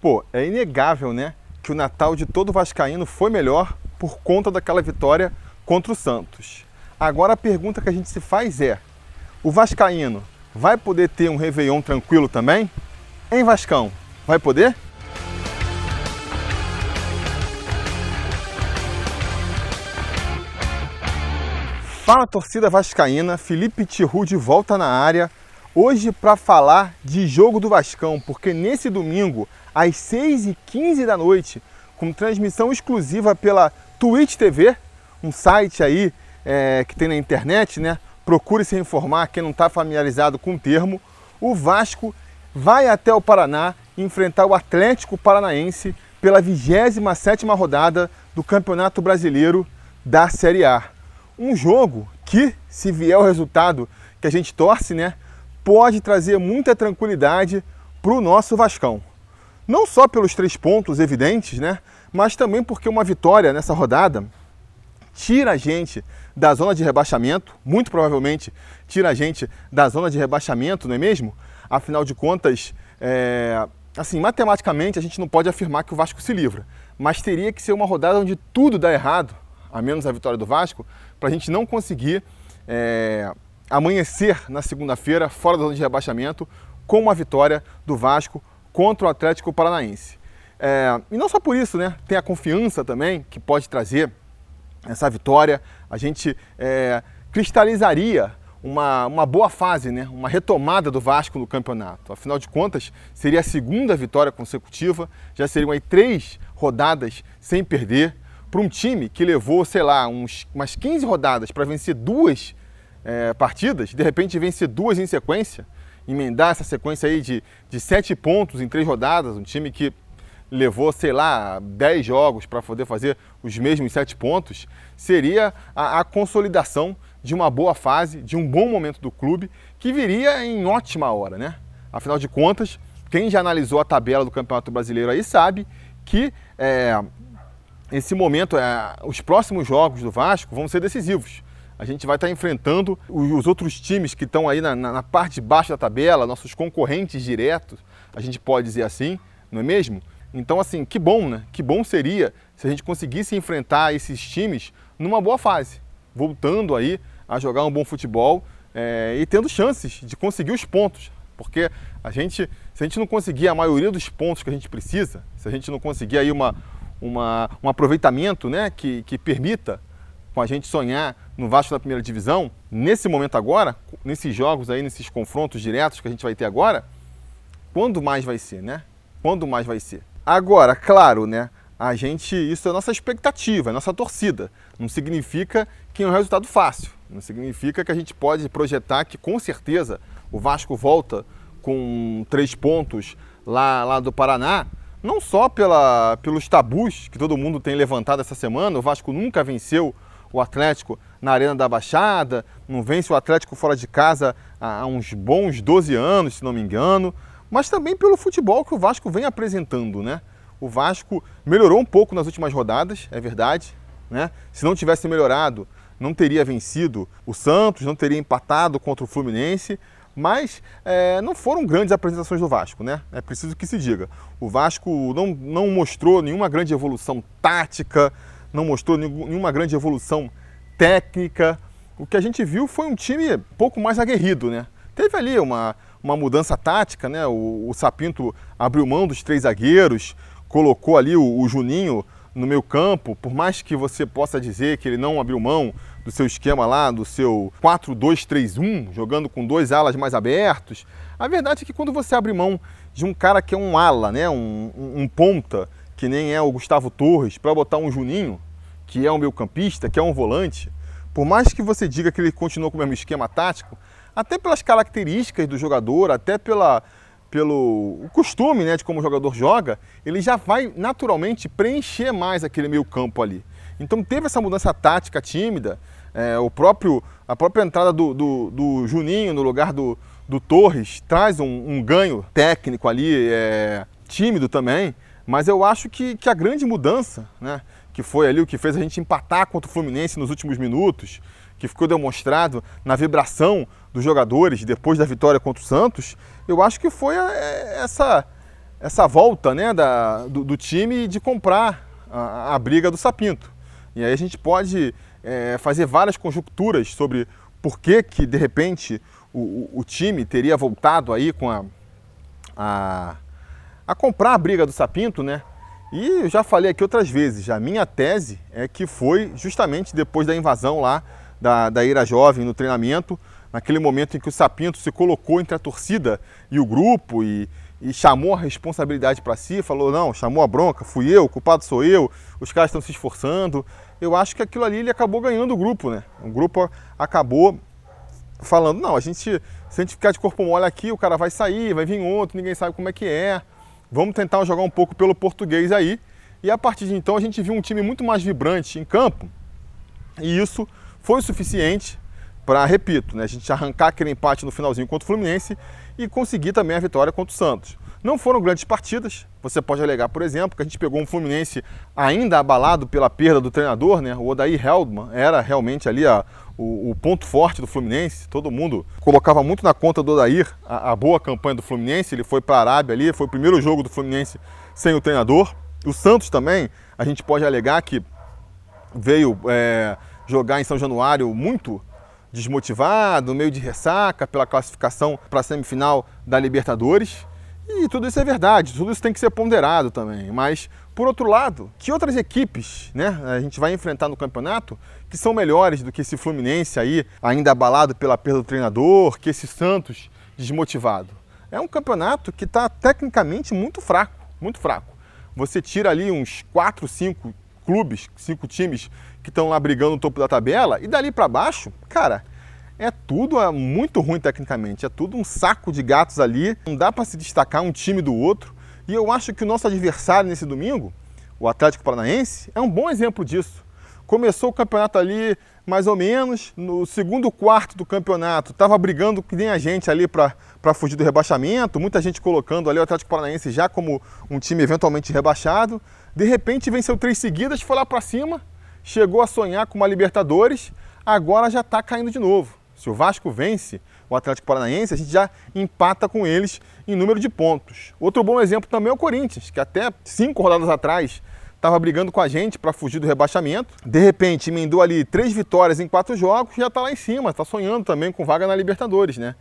Pô, é inegável, né, que o Natal de todo vascaíno foi melhor por conta daquela vitória contra o Santos. Agora a pergunta que a gente se faz é: o vascaíno vai poder ter um Réveillon tranquilo também? Em Vascão, vai poder? Fala torcida vascaína, Felipe Tiru de volta na área, hoje para falar de jogo do Vascão, porque nesse domingo, às 6h15 da noite, com transmissão exclusiva pela Twitch TV, um site aí é, que tem na internet, né? Procure se informar, quem não está familiarizado com o termo. O Vasco vai até o Paraná enfrentar o Atlético Paranaense pela 27ª rodada do Campeonato Brasileiro da Série A um jogo que, se vier o resultado que a gente torce, né, pode trazer muita tranquilidade para o nosso Vascão. Não só pelos três pontos evidentes, né, mas também porque uma vitória nessa rodada tira a gente da zona de rebaixamento, muito provavelmente tira a gente da zona de rebaixamento, não é mesmo? Afinal de contas, é, assim, matematicamente a gente não pode afirmar que o Vasco se livra, mas teria que ser uma rodada onde tudo dá errado, a menos a vitória do Vasco, para a gente não conseguir é, amanhecer na segunda-feira fora da zona de rebaixamento com uma vitória do Vasco contra o Atlético Paranaense. É, e não só por isso, né? Tem a confiança também que pode trazer essa vitória. A gente é, cristalizaria uma, uma boa fase, né? uma retomada do Vasco no campeonato. Afinal de contas, seria a segunda vitória consecutiva, já seriam aí três rodadas sem perder para um time que levou, sei lá, uns, umas 15 rodadas para vencer duas é, partidas, de repente vencer duas em sequência, emendar essa sequência aí de, de sete pontos em três rodadas, um time que levou, sei lá, 10 jogos para poder fazer os mesmos sete pontos, seria a, a, consolidação de uma boa fase, de um bom momento do clube, que viria em ótima hora, né? Afinal de contas, quem já analisou a tabela do Campeonato Brasileiro aí sabe que é, esse momento, é, os próximos jogos do Vasco vão ser decisivos. A gente vai estar enfrentando os outros times que estão aí na, na, na parte de baixo da tabela, nossos concorrentes diretos, a gente pode dizer assim, não é mesmo? Então, assim, que bom, né? Que bom seria se a gente conseguisse enfrentar esses times numa boa fase, voltando aí a jogar um bom futebol é, e tendo chances de conseguir os pontos. Porque a gente, se a gente não conseguir a maioria dos pontos que a gente precisa, se a gente não conseguir aí uma, uma, um aproveitamento né, que, que permita com a gente sonhar no Vasco da primeira divisão, nesse momento agora, nesses jogos aí, nesses confrontos diretos que a gente vai ter agora, quando mais vai ser, né? Quando mais vai ser? Agora, claro, né? A gente, isso é nossa expectativa, é nossa torcida. Não significa que é um resultado fácil. Não significa que a gente pode projetar que com certeza o Vasco volta com três pontos lá, lá do Paraná não só pela, pelos tabus que todo mundo tem levantado essa semana, o Vasco nunca venceu o Atlético na Arena da Baixada, não vence o Atlético fora de casa há uns bons 12 anos, se não me engano, mas também pelo futebol que o Vasco vem apresentando, né? O Vasco melhorou um pouco nas últimas rodadas, é verdade, né? Se não tivesse melhorado, não teria vencido o Santos, não teria empatado contra o Fluminense, mas é, não foram grandes apresentações do Vasco, né? É preciso que se diga. O Vasco não, não mostrou nenhuma grande evolução tática, não mostrou nenhuma grande evolução técnica. O que a gente viu foi um time pouco mais aguerrido, né? Teve ali uma, uma mudança tática, né? O, o Sapinto abriu mão dos três zagueiros, colocou ali o, o Juninho no meio campo, por mais que você possa dizer que ele não abriu mão do seu esquema lá, do seu 4-2-3-1, jogando com dois alas mais abertos. A verdade é que quando você abre mão de um cara que é um ala, né, um, um, um ponta, que nem é o Gustavo Torres, para botar um Juninho, que é um meio campista, que é um volante, por mais que você diga que ele continuou com o mesmo esquema tático, até pelas características do jogador, até pela, pelo costume né, de como o jogador joga, ele já vai naturalmente preencher mais aquele meio campo ali. Então teve essa mudança tática tímida, é, o próprio, a própria entrada do, do, do Juninho no lugar do, do Torres traz um, um ganho técnico ali, é, tímido também, mas eu acho que, que a grande mudança, né, que foi ali o que fez a gente empatar contra o Fluminense nos últimos minutos, que ficou demonstrado na vibração dos jogadores depois da vitória contra o Santos, eu acho que foi essa essa volta né, da, do, do time de comprar a, a, briga do Sapinto. E aí a gente pode é, fazer várias conjecturas sobre por que, que de repente, o, o time teria voltado aí com a, a, a comprar a briga do Sapinto, né? E eu já falei aqui outras vezes, a minha tese é que foi justamente depois da invasão lá da, da Ira Jovem no treinamento, naquele momento em que o Sapinto se colocou entre a torcida e o grupo e, e chamou a responsabilidade para si, falou, não, chamou a bronca, fui eu, o culpado sou eu, os caras estão se esforçando. Eu acho que aquilo ali ele acabou ganhando o grupo, né? O grupo acabou falando, não, a gente, se a gente ficar de corpo mole aqui, o cara vai sair, vai vir outro, ninguém sabe como é que é. Vamos tentar jogar um pouco pelo português aí. E a partir de então a gente viu um time muito mais vibrante em campo. E isso foi o suficiente para, repito, né, a gente arrancar aquele empate no finalzinho contra o Fluminense e conseguir também a vitória contra o Santos. Não foram grandes partidas. Você pode alegar, por exemplo, que a gente pegou um Fluminense ainda abalado pela perda do treinador, né? O Odair Heldman era realmente ali a, o, o, ponto forte do Fluminense. Todo mundo colocava muito na conta do Odair a, a boa campanha do Fluminense. Ele foi para a Arábia ali, foi o primeiro jogo do Fluminense sem o treinador. O Santos também, a gente pode alegar que veio é, jogar em São Januário muito desmotivado, meio de ressaca pela classificação para a semifinal da Libertadores. E tudo isso é verdade, tudo isso tem que ser ponderado também. Mas, por outro lado, que outras equipes né, a gente vai enfrentar no campeonato que são melhores do que esse Fluminense aí, ainda abalado pela perda do treinador, que esse Santos desmotivado? É um campeonato que está tecnicamente muito fraco, muito fraco. Você tira ali uns 4, 5 clubes, cinco times que estão lá brigando no topo da tabela, e dali para baixo, cara, é tudo é muito ruim tecnicamente, é tudo um saco de gatos ali, não dá para se destacar um time do outro. E eu acho que o nosso adversário nesse domingo, o Atlético Paranaense, é um bom exemplo disso. Começou o campeonato ali mais ou menos, no segundo quarto do campeonato, estava brigando que nem a gente ali para fugir do rebaixamento, muita gente colocando ali o Atlético Paranaense já como um time eventualmente rebaixado. De repente venceu três seguidas, foi lá para cima, chegou a sonhar com uma Libertadores, agora já está caindo de novo. Se o Vasco vence o Atlético Paranaense, a gente já empata com eles em número de pontos. Outro bom exemplo também é o Corinthians, que até cinco rodadas atrás estava brigando com a gente para fugir do rebaixamento. De repente, emendou ali três vitórias em quatro jogos e já está lá em cima, está sonhando também com vaga na Libertadores, né?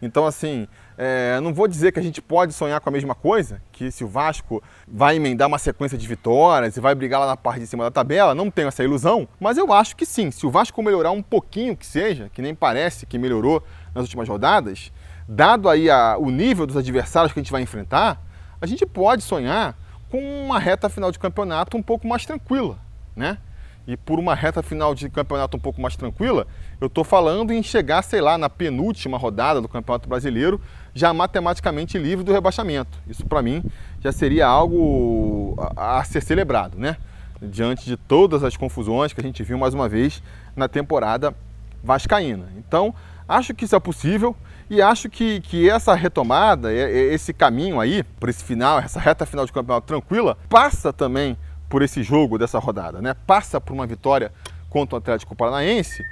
Então, assim, é, não vou dizer que a gente pode sonhar com a mesma coisa, que se o Vasco vai emendar uma sequência de vitórias e vai brigar lá na parte de cima da tabela, não tenho essa ilusão, mas eu acho que sim, se o Vasco melhorar um pouquinho que seja, que nem parece que melhorou nas últimas rodadas, dado aí a, o nível dos adversários que a gente vai enfrentar, a gente pode sonhar com uma reta final de campeonato um pouco mais tranquila, né? e por uma reta final de campeonato um pouco mais tranquila, eu estou falando em chegar, sei lá, na penúltima rodada do Campeonato Brasileiro, já matematicamente livre do rebaixamento. Isso para mim já seria algo a, a, ser celebrado, né? Diante de todas as confusões que a gente viu mais uma vez na temporada vascaína. Então, acho que isso é possível e acho que, que essa retomada, esse caminho aí, por esse final, essa reta final de campeonato tranquila, passa também por esse jogo dessa rodada, né? Passa por uma vitória contra o Atlético Paranaense.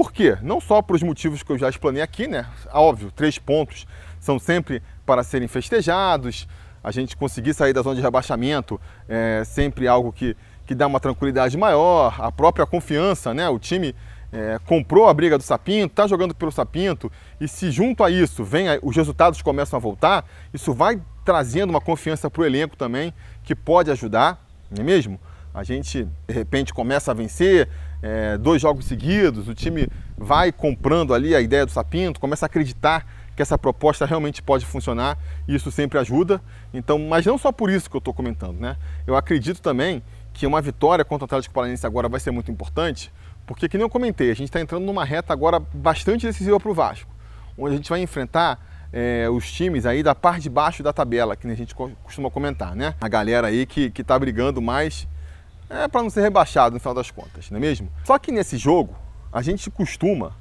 Por quê? Não só por os motivos que eu já explanei aqui, né? Óbvio, três pontos são sempre para serem festejados. A gente conseguir sair da zona de rebaixamento é sempre algo que, que dá uma tranquilidade maior. A própria confiança, né? O time é, comprou a briga do Sapinto, está jogando pelo Sapinto, e se junto a isso vem os resultados começam a voltar, isso vai trazendo uma confiança para o elenco também, que pode ajudar não é mesmo? A gente, de repente, começa a vencer é, dois jogos seguidos, o time vai comprando ali a ideia do Sapinto, começa a acreditar que essa proposta realmente pode funcionar e isso sempre ajuda. Então, mas não só por isso que eu estou comentando, né? Eu acredito também que uma vitória contra o Atlético Paranaense agora vai ser muito importante, porque, que nem eu comentei, a gente está entrando numa reta agora bastante decisiva para o Vasco, onde a gente vai enfrentar é, os times aí da parte de baixo da tabela, que a gente costuma comentar, né? A galera aí que, que tá brigando mais é, para não ser rebaixado no final das contas, não é mesmo? Só que nesse jogo, a gente costuma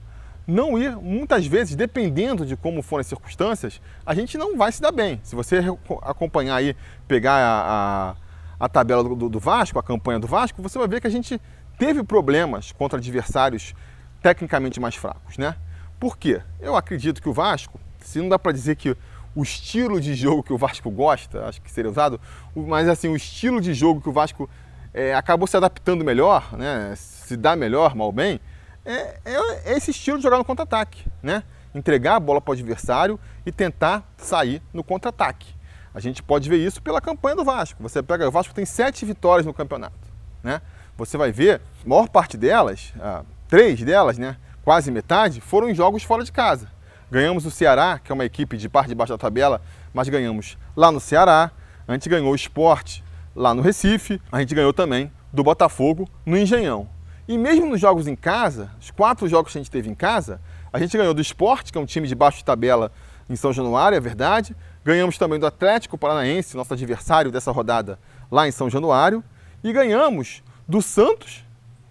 não ir, muitas vezes, dependendo de como forem as circunstâncias, a gente não vai se dar bem. Se você acompanhar aí, pegar a, a, a tabela do, do Vasco, a campanha do Vasco, você vai ver que a gente teve problemas contra adversários tecnicamente mais fracos, né? Por quê? Eu acredito que o Vasco se não dá para dizer que o estilo de jogo que o Vasco gosta, acho que seria usado, mas assim, o estilo de jogo que o Vasco é, acabou se adaptando melhor, né, se dá melhor, mal bem, é, é, esse estilo de jogar no contra-ataque, né? Entregar a bola para o adversário e tentar sair no contra-ataque. A gente pode ver isso pela campanha do Vasco. Você pega, o Vasco tem sete vitórias no campeonato, né? Você vai ver, a maior parte delas, ah, três delas, né? Quase metade, foram em jogos fora de casa. Ganhamos o Ceará, que é uma equipe de parte de baixo da tabela, mas ganhamos lá no Ceará. A gente ganhou o esporte lá no Recife. A gente ganhou também do Botafogo no Engenhão. E mesmo nos jogos em casa, os quatro jogos que a gente teve em casa, a gente ganhou do esporte, que é um time de baixo de tabela em São Januário, é verdade. Ganhamos também do Atlético Paranaense, nosso adversário dessa rodada lá em São Januário. E ganhamos do Santos,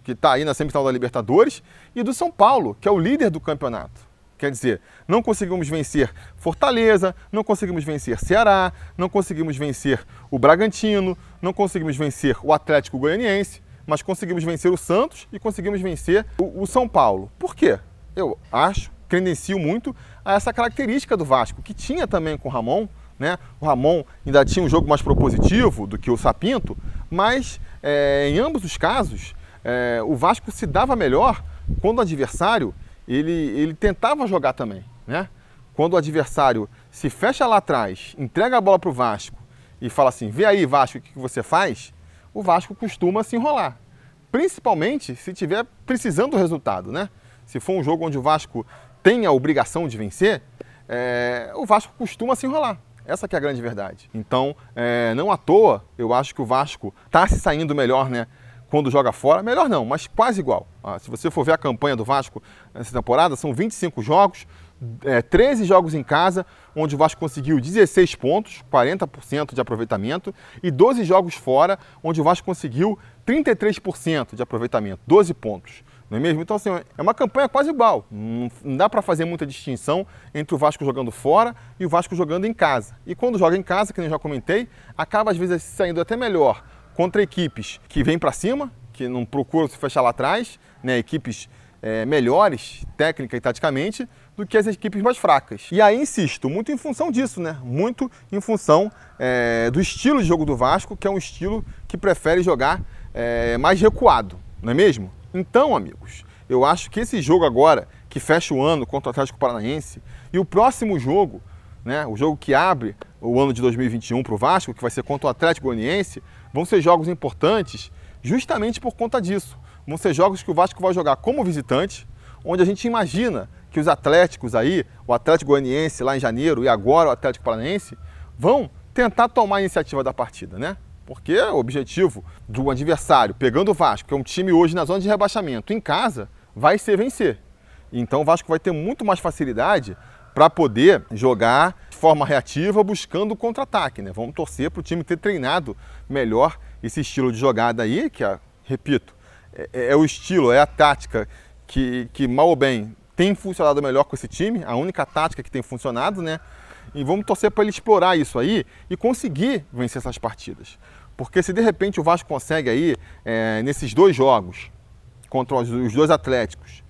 que está aí na semifinal da Libertadores, e do São Paulo, que é o líder do campeonato. Quer dizer, não conseguimos vencer Fortaleza, não conseguimos vencer Ceará, não conseguimos vencer o Bragantino, não conseguimos vencer o Atlético Goianiense, mas conseguimos vencer o Santos e conseguimos vencer o, o São Paulo. Por quê? Eu acho, credencio muito a essa característica do Vasco, que tinha também com o Ramon, né? O Ramon ainda tinha um jogo mais propositivo do que o Sapinto, mas é, em ambos os casos é, o Vasco se dava melhor quando o adversário ele, ele tentava jogar também, né? Quando o adversário se fecha lá atrás, entrega a bola para o Vasco e fala assim, vê aí Vasco, o que você faz? O Vasco costuma se enrolar. Principalmente se estiver precisando do resultado, né? Se for um jogo onde o Vasco tem a obrigação de vencer, é, o Vasco costuma se enrolar. Essa que é a grande verdade. Então, é, não à toa, eu acho que o Vasco está se saindo melhor, né? Quando joga fora. Melhor não, mas quase igual. Ah, se você for ver a campanha do Vasco nessa temporada, são 25 jogos, é, 13 jogos em casa, onde o Vasco conseguiu 16 pontos, 40% de aproveitamento, e 12 jogos fora, onde o Vasco conseguiu 33% de aproveitamento, 12 pontos. Não é mesmo? Então, assim, é uma campanha quase igual. Não, dá para fazer muita distinção entre o Vasco jogando fora e o Vasco jogando em casa. E quando joga em casa, que eu já comentei, acaba às vezes saindo até melhor contra equipes que vêm para cima, que não procuram se fechar lá atrás, né? equipes é, melhores, técnica e taticamente, do que as equipes mais fracas. E aí, insisto, muito em função disso, né? Muito em função é, do estilo de jogo do Vasco, que é um estilo que prefere jogar é, mais recuado, não é mesmo? Então, amigos, eu acho que esse jogo agora, que fecha o ano contra o Atlético Paranaense, e o próximo jogo, né, o jogo que abre o ano de 2021 para o Vasco, que vai ser contra o Atlético Goianiense, vão ser jogos importantes justamente por conta disso. Vão ser jogos que o Vasco vai jogar como visitante, onde a gente imagina que os Atléticos aí, o Atlético Goianiense lá em janeiro e agora o Atlético Paranaense, vão tentar tomar a iniciativa da partida, né? Porque o objetivo do adversário, pegando o Vasco, que é um time hoje na zona de rebaixamento, em casa, vai ser vencer. Então o Vasco vai ter muito mais facilidade para poder jogar de forma reativa, buscando o contra-ataque. Né? Vamos torcer para o time ter treinado melhor esse estilo de jogada aí, que, é, repito, é, é, o estilo, é a tática que, que, mal ou bem, tem funcionado melhor com esse time, a única tática que tem funcionado, né? E vamos torcer para ele explorar isso aí e conseguir vencer essas partidas. Porque se de repente o Vasco consegue aí, é, nesses dois jogos, contra os dois Atléticos,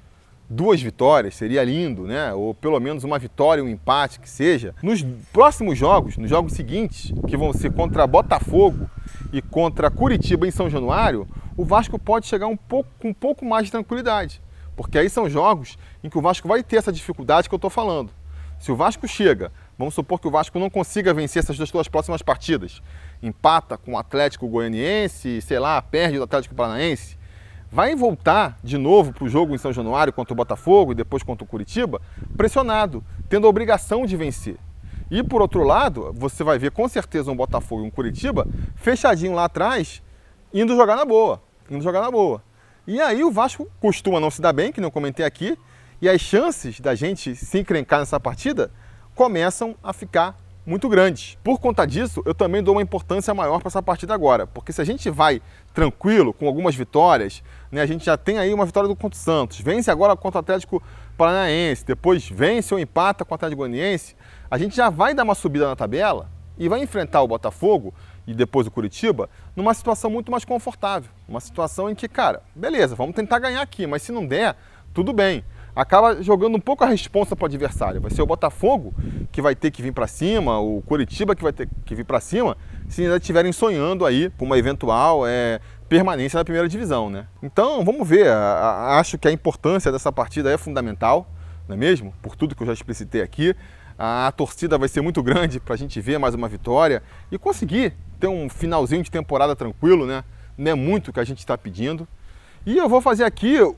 duas vitórias, seria lindo, né? Ou pelo menos uma vitória, um empate que seja. Nos próximos jogos, nos jogos seguintes, que vão ser contra Botafogo e contra Curitiba em São Januário, o Vasco pode chegar um pouco, com um pouco mais de tranquilidade. Porque aí são jogos em que o Vasco vai ter essa dificuldade que eu estou falando. Se o Vasco chega, vamos supor que o Vasco não consiga vencer essas duas próximas partidas, empata com o Atlético Goianiense, sei lá, perde o Atlético Paranaense, vai voltar de novo para o jogo em São Januário contra o Botafogo e depois contra o Curitiba, pressionado, tendo a obrigação de vencer. E por outro lado, você vai ver com certeza um Botafogo e um Curitiba fechadinho lá atrás, indo jogar na boa, indo jogar na boa. E aí o Vasco costuma não se dar bem, que não comentei aqui, e as chances da gente se encrencar nessa partida começam a ficar muito grandes. Por conta disso, eu também dou uma importância maior para essa partida agora, porque se a gente vai tranquilo, com algumas vitórias, né, a gente já tem aí uma vitória do contra o Santos, vence agora contra o Atlético Paranaense, depois vence ou empata com o Atlético Goianiense, a gente já vai dar uma subida na tabela e vai enfrentar o Botafogo e depois o Curitiba numa situação muito mais confortável, uma situação em que, cara, beleza, vamos tentar ganhar aqui, mas se não der, tudo bem. Acaba jogando um pouco a responsa para o adversário. Vai ser o Botafogo que vai ter que vir para cima, o Curitiba que vai ter que vir para cima, se ainda estiverem sonhando aí com uma eventual é, permanência na primeira divisão, né? Então, vamos ver. acho que a importância dessa partida é fundamental, não é mesmo? Por tudo que eu já explicitei aqui. A torcida vai ser muito grande para a gente ver mais uma vitória e conseguir ter um finalzinho de temporada tranquilo, né? Não é muito o que a gente está pedindo. E eu vou fazer aqui o,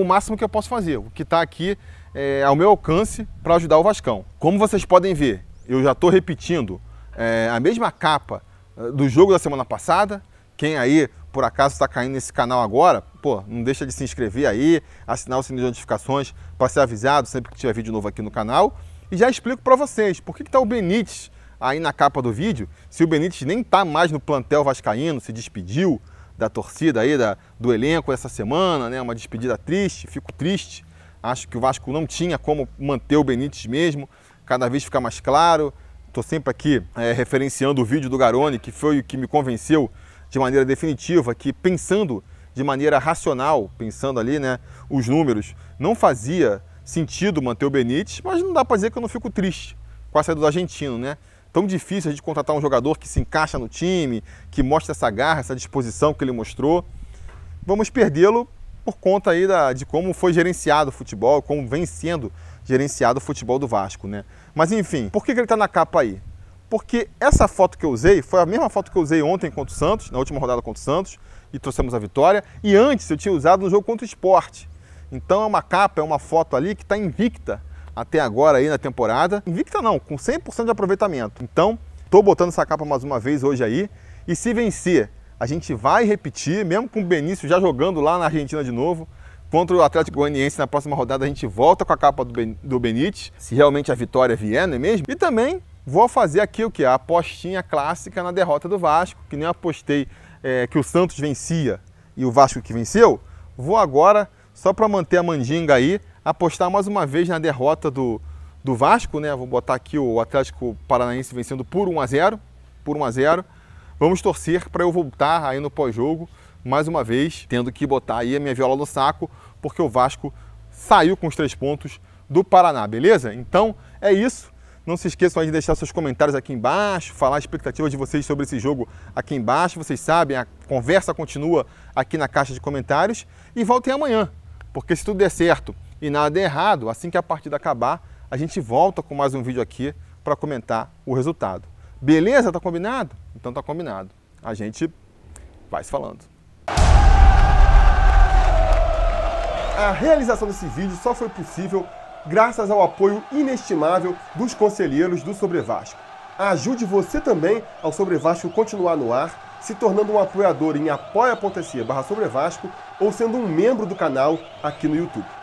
o máximo que eu posso fazer, o que está aqui é, ao meu alcance para ajudar o Vascão. Como vocês podem ver, eu já estou repetindo é, a mesma capa é, do jogo da semana passada. Quem aí por acaso está caindo nesse canal agora, pô, não deixa de se inscrever aí, assinar o sininho de notificações para ser avisado sempre que tiver vídeo novo aqui no canal. E já explico para vocês por que está o Benítez aí na capa do vídeo, se o Benítez nem está mais no plantel vascaíno, se despediu da torcida aí, da, do elenco essa semana, né? Uma despedida triste, fico triste. Acho que o Vasco não tinha como manter o Benítez mesmo, cada vez fica mais claro. Estou sempre aqui é, referenciando o vídeo do Garone, que foi o que me convenceu de maneira definitiva que pensando de maneira racional, pensando ali, né, os números, não fazia sentido manter o Benítez, mas não dá para dizer que eu não fico triste com a saída do argentino, né? Tão difícil gente contratar um jogador que se encaixa no time, que mostra essa garra, essa disposição que ele mostrou. Vamos perdê-lo por conta aí da, de como foi gerenciado o futebol, como vem sendo gerenciado o futebol do Vasco, né? Mas enfim, por que, que ele está na capa aí? Porque essa foto que eu usei foi a mesma foto que eu usei ontem contra o Santos, na última rodada contra o Santos, e trouxemos a vitória. E antes eu tinha usado no jogo contra o Esporte. Então é uma capa, é uma foto ali que está invicta até agora aí na temporada. Invicta não, com 100% de aproveitamento. Então, estou botando essa capa mais uma vez hoje aí. E se vencer, a gente vai repetir, mesmo com o Benício já jogando lá na Argentina de novo. Contra o Atlético Goianiense na próxima rodada a gente volta com a capa do, ben, do Benítez, se realmente a vitória vier, não é mesmo? E também vou fazer aqui o que? A apostinha clássica na derrota do Vasco, que nem apostei é, que o Santos vencia e o Vasco que venceu. Vou agora só para manter a mandinga aí, apostar mais uma vez na derrota do, do Vasco, né? Vou botar aqui o Atlético Paranaense vencendo por 1 a 0, por 1 a 0. Vamos torcer para eu voltar aí no pós-jogo mais uma vez, tendo que botar aí a minha viola no saco, porque o Vasco saiu com os três pontos do Paraná, beleza? Então é isso. Não se esqueçam de deixar seus comentários aqui embaixo, falar a expectativa de vocês sobre esse jogo aqui embaixo. Vocês sabem, a conversa continua aqui na caixa de comentários. E voltem amanhã porque se tudo der certo e nada der errado, assim que a partida acabar, a gente volta com mais um vídeo aqui para comentar o resultado. Beleza? Tá combinado? Então tá combinado. A gente vai se falando. A realização desse vídeo só foi possível graças ao apoio inestimável dos conselheiros do Sobre Vasco. Ajude você também ao Sobre Vasco continuar no ar se tornando um apoiador em apoia.se barra ou sendo um membro do canal aqui no YouTube.